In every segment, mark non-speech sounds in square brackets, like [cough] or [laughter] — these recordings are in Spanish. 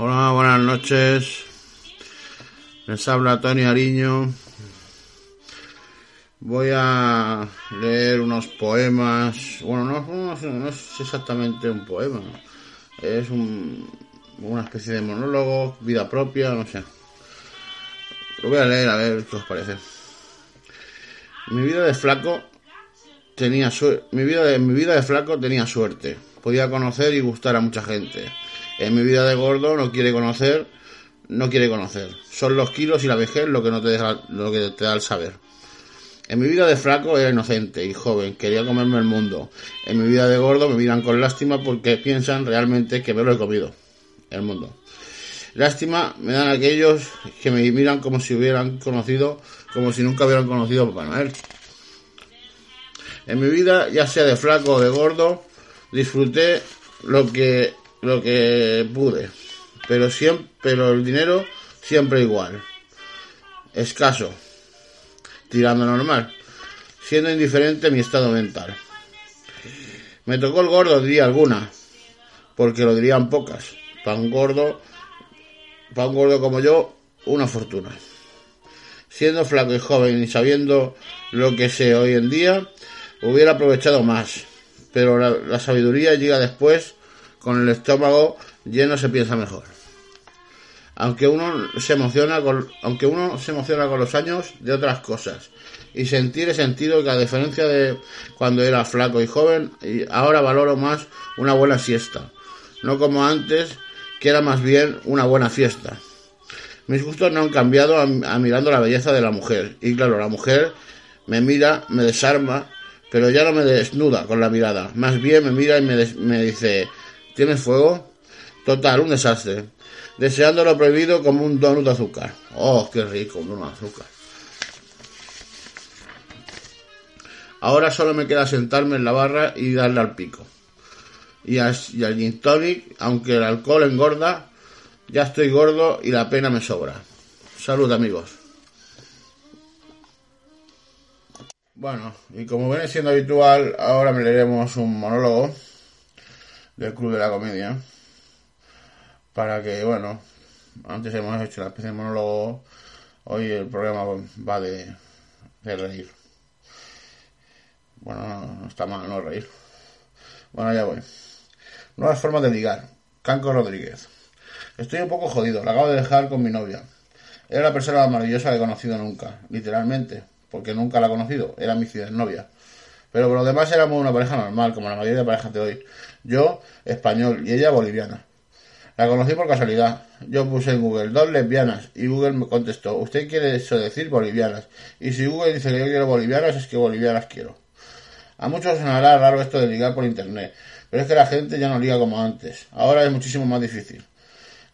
Hola, buenas noches. Les habla Tony Ariño. Voy a leer unos poemas. Bueno, no, es exactamente un poema. Es un, una especie de monólogo, vida propia, no sé. Lo voy a leer a ver qué os parece. Mi vida de flaco tenía. Mi vida de, mi vida de flaco tenía suerte. Podía conocer y gustar a mucha gente. En mi vida de gordo no quiere conocer, no quiere conocer. Son los kilos y la vejez lo que no te deja, lo que te da el saber. En mi vida de flaco era inocente y joven, quería comerme el mundo. En mi vida de gordo me miran con lástima porque piensan realmente que me lo he comido. El mundo. Lástima me dan aquellos que me miran como si hubieran conocido, como si nunca hubieran conocido a Papá Noel. En mi vida, ya sea de flaco o de gordo, disfruté lo que lo que pude, pero siempre, pero el dinero siempre igual, escaso, tirando normal, siendo indiferente mi estado mental. Me tocó el gordo, diría alguna, porque lo dirían pocas. Para un gordo, para un gordo como yo, una fortuna. Siendo flaco y joven y sabiendo lo que sé hoy en día, hubiera aprovechado más. Pero la, la sabiduría llega después con el estómago lleno se piensa mejor. Aunque uno se emociona con, aunque uno se emociona con los años de otras cosas y sentir el sentido que a diferencia de cuando era flaco y joven, y ahora valoro más una buena siesta, no como antes que era más bien una buena fiesta. Mis gustos no han cambiado a, a mirando la belleza de la mujer y claro, la mujer me mira, me desarma, pero ya no me desnuda con la mirada, más bien me mira y me, me dice ¿Tienes fuego? Total, un desastre. Deseando lo prohibido como un donut de azúcar. Oh, qué rico, un donut de azúcar. Ahora solo me queda sentarme en la barra y darle al pico. Y, al gin tonic, aunque el alcohol engorda, ya estoy gordo y la pena me sobra. Salud amigos. Bueno, y como viene siendo habitual, ahora me leeremos un monólogo del Club de la Comedia. Para que, bueno, antes hemos hecho la especie de monólogo, hoy el programa va de, reír. Bueno, no, está mal no reír. Bueno, ya voy. Nuevas formas de ligar. Canco Rodríguez. Estoy un poco jodido, la acabo de dejar con mi novia. Era la persona más maravillosa que he conocido nunca, literalmente, porque nunca la he conocido, era mi novia. Pero por lo demás éramos una pareja normal, como la mayoría de parejas de hoy. Yo, español, y ella, boliviana. La conocí por casualidad. Yo puse en Google dos lesbianas y Google me contestó, usted quiere eso decir bolivianas. Y si Google dice que yo quiero bolivianas, es que bolivianas quiero. A muchos sonará raro esto de ligar por internet, pero es que la gente ya no liga como antes. Ahora es muchísimo más difícil.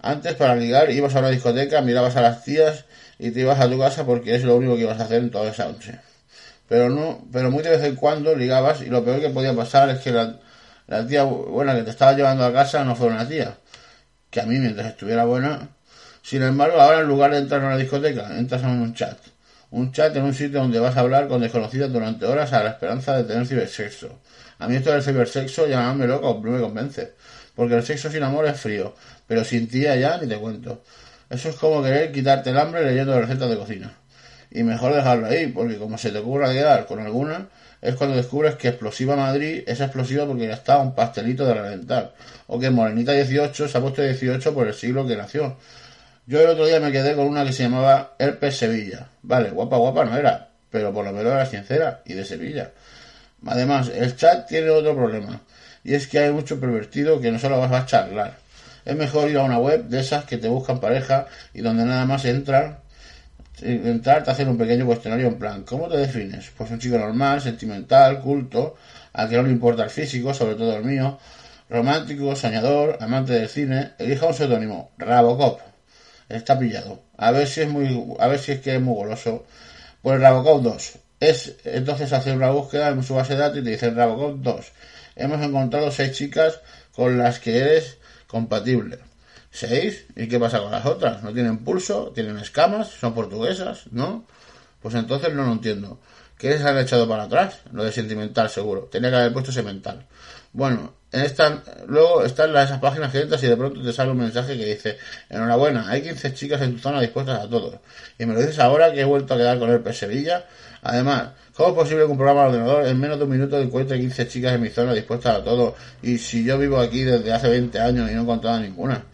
Antes para ligar ibas a una discoteca, mirabas a las tías y te ibas a tu casa porque es lo único que ibas a hacer en toda esa noche pero no, pero muy de vez en cuando ligabas y lo peor que podía pasar es que la, la tía buena que te estaba llevando a casa no fuera una tía, que a mí mientras estuviera buena, sin embargo ahora en lugar de entrar en una discoteca, entras en un chat, un chat en un sitio donde vas a hablar con desconocidas durante horas a la esperanza de tener cibersexo. A mí esto del cibersexo llamarme loco no me convence, porque el sexo sin amor es frío, pero sin tía ya ni te cuento. Eso es como querer quitarte el hambre leyendo recetas de cocina y mejor dejarlo ahí, porque como se te ocurra quedar con alguna, es cuando descubres que Explosiva Madrid es explosiva porque ya está un pastelito de reventar, o que Morenita 18 se ha puesto 18 por el siglo que nació. Yo el otro día me quedé con una que se llamaba Herpes Sevilla. Vale, guapa, guapa no era, pero por lo menos era sincera y de Sevilla. Además, el chat tiene otro problema, y es que hay mucho pervertido que no solo vas a charlar. Es mejor ir a una web de esas que te buscan pareja y donde nada más entran entrar, te hacen un pequeño cuestionario en plan, ¿cómo te defines? Pues un chico normal, sentimental, culto, al que no le importa el físico, sobre todo el mío, romántico, soñador, amante del cine, elija un seudónimo, Rabocop. Está pillado. A ver si es muy, a ver si es que es muy goloso. Pues Rabocop 2. Es, entonces hace una búsqueda en su base de datos y te dice Rabocop 2. Hemos encontrado seis chicas con las que eres compatible. ¿Seis? ¿Y qué pasa con las otras? ¿No tienen pulso? ¿Tienen escamas? ¿Son portuguesas? ¿No? Pues entonces no lo entiendo. ¿Qué les han echado para atrás? Lo de sentimental, seguro. Tenía que haber puesto ese mental. Bueno, en esta, luego están esas páginas que entras y de pronto te sale un mensaje que dice, enhorabuena, hay 15 chicas en tu zona dispuestas a todo. Y me lo dices ahora que he vuelto a quedar con el Sevilla. Además, ¿cómo es posible que un programa de ordenador en menos de un minuto encuentre 15 chicas en mi zona dispuestas a todo? Y si yo vivo aquí desde hace 20 años y no he encontrado ninguna.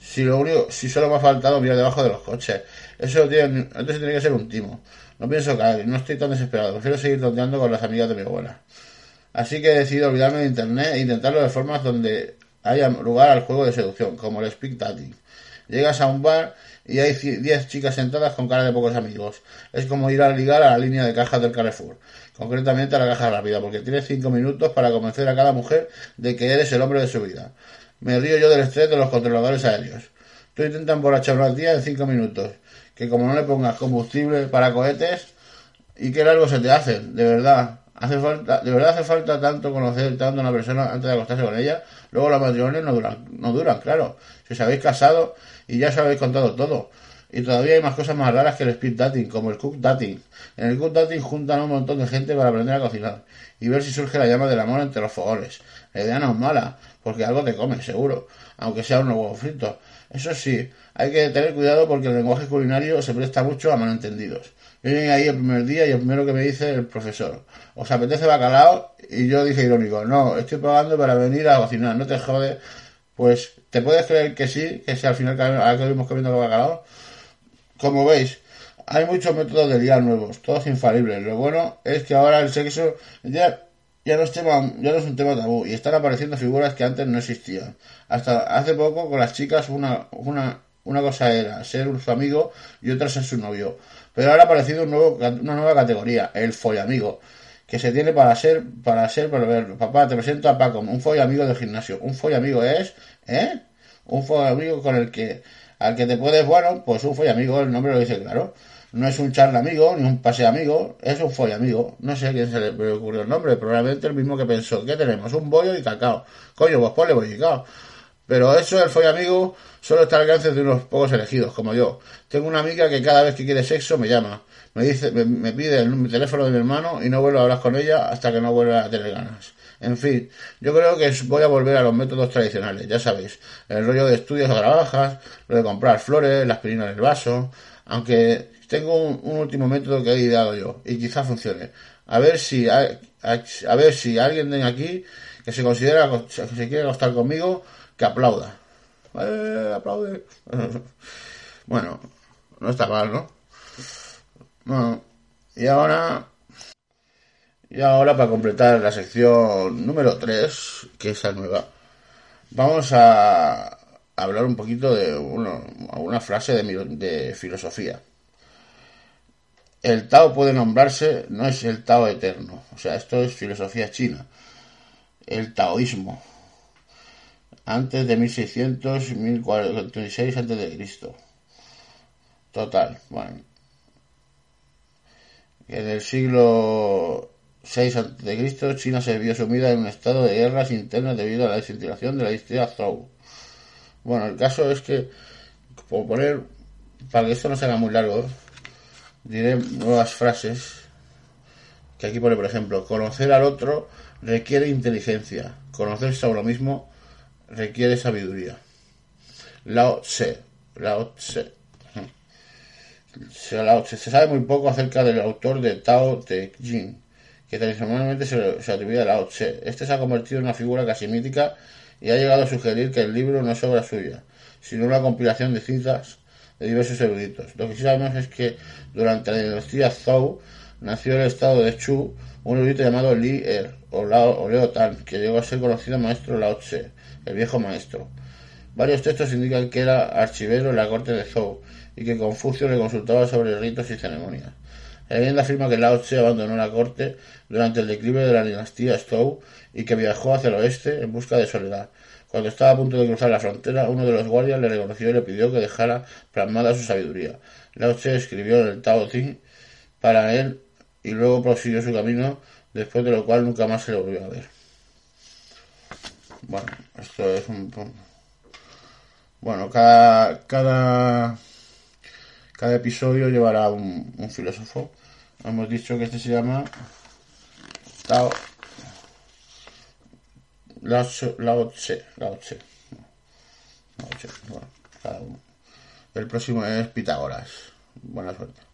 Si lo único, si solo me ha faltado mirar debajo de los coches. Eso tiene, entonces tiene que ser un timo. No pienso caer, no estoy tan desesperado. Prefiero seguir tonteando con las amigas de mi abuela. Así que he decidido olvidarme de internet e intentarlo de formas donde haya lugar al juego de seducción, como el speak dating. Llegas a un bar y hay 10 chicas sentadas con cara de pocos amigos. Es como ir a ligar a la línea de cajas del Carrefour, concretamente a la caja rápida, porque tienes 5 minutos para convencer a cada mujer de que eres el hombre de su vida. Me río yo del estrés de los controladores aéreos. Tú intentas emborrachar una tía en 5 minutos, que como no le pongas combustible para cohetes, y qué largo se te hacen, de verdad. Hace falta, de verdad hace falta tanto conocer tanto a una persona antes de acostarse con ella. Luego los matrimonios no duran, no duran, claro. Si os habéis casado y ya os habéis contado todo. Y todavía hay más cosas más raras que el speed dating, como el cook dating. En el cook dating juntan a un montón de gente para aprender a cocinar y ver si surge la llama del amor entre los fogones. La idea no es mala, porque algo te come, seguro, aunque sea un huevo frito. Eso sí, hay que tener cuidado porque el lenguaje culinario se presta mucho a malentendidos. Vienen ahí el primer día y el primero que me dice el profesor, ¿os apetece bacalao? Y yo dije irónico, no, estoy pagando para venir a cocinar, no te jode. Pues, ¿te puedes creer que sí? Que si al final acabamos comiendo bacalao. Como veis, hay muchos métodos de liar nuevos, todos infalibles. Lo bueno es que ahora el sexo ya, ya, no es tema, ya no es un tema tabú y están apareciendo figuras que antes no existían. Hasta hace poco con las chicas una, una, una cosa era ser su amigo y otra ser su novio. Pero ahora ha aparecido un nuevo, una nueva categoría, el follamigo, que se tiene para ser, para ser, para verlo. Papá, te presento a Paco, un follamigo del gimnasio. Un follamigo es, ¿eh? Un follamigo con el que, al que te puedes, bueno, pues un follamigo, el nombre lo dice claro. No es un charla amigo, ni un pase amigo, es un follamigo. No sé a quién se le ocurrió el nombre, probablemente el mismo que pensó. ¿Qué tenemos? Un bollo y cacao. Coño, pues ponle bollo y cacao. Pero eso, el follamigo, solo está al alcance de unos pocos elegidos, como yo. Tengo una amiga que cada vez que quiere sexo me llama, me dice, me, pide el teléfono de mi hermano y no vuelvo a hablar con ella hasta que no vuelva a tener ganas. En fin, yo creo que voy a volver a los métodos tradicionales, ya sabéis, el rollo de estudios a trabajas, lo de comprar flores, las aspirina en el vaso, aunque tengo un, último método que he ideado yo y quizá funcione. A ver si a, a ver si alguien de aquí que se considera que se quiere acostar conmigo que aplauda. Aplaude. [laughs] bueno, no está mal, ¿no? Y ahora. Y ahora, para completar la sección número 3, que es la nueva, vamos a hablar un poquito de una frase de, de filosofía. El Tao puede nombrarse, no es el Tao eterno, o sea, esto es filosofía china, el taoísmo antes de 1600, 1046 antes de Cristo. Total, bueno. En el siglo VI a.C., China se vio sumida en un estado de guerras internas debido a la desintegración de la dinastía Zhou. Bueno, el caso es que, por poner, para que esto no se haga muy largo, diré nuevas frases. Que aquí pone, por ejemplo, conocer al otro requiere inteligencia. Conocerse a uno mismo requiere sabiduría. Lao Tse. Lao Tse. Se sabe muy poco acerca del autor de Tao Te Ching, que tradicionalmente se, se atribuye a Lao Tse. Este se ha convertido en una figura casi mítica y ha llegado a sugerir que el libro no es obra suya, sino una compilación de citas de diversos eruditos. Lo que sí sabemos es que durante la dinastía Zhou nació el estado de Chu un erudito llamado Li Er o, Lao, o Leo Tan, que llegó a ser conocido maestro Lao Tse el viejo maestro. Varios textos indican que era archivero en la corte de Zhou y que Confucio le consultaba sobre ritos y ceremonias. La leyenda afirma que Lao Tse abandonó la corte durante el declive de la dinastía Zhou y que viajó hacia el oeste en busca de soledad. Cuando estaba a punto de cruzar la frontera, uno de los guardias le reconoció y le pidió que dejara plasmada su sabiduría. Lao Tse escribió el Tao Te para él y luego prosiguió su camino, después de lo cual nunca más se le volvió a ver. Bueno, esto es un... Bueno, cada, cada, cada episodio llevará un, filósofo. Hemos dicho que este se llama Tao Lao Tse, Lao Tse, Lao bueno, cada uno. El próximo es Pitágoras. Buena suerte.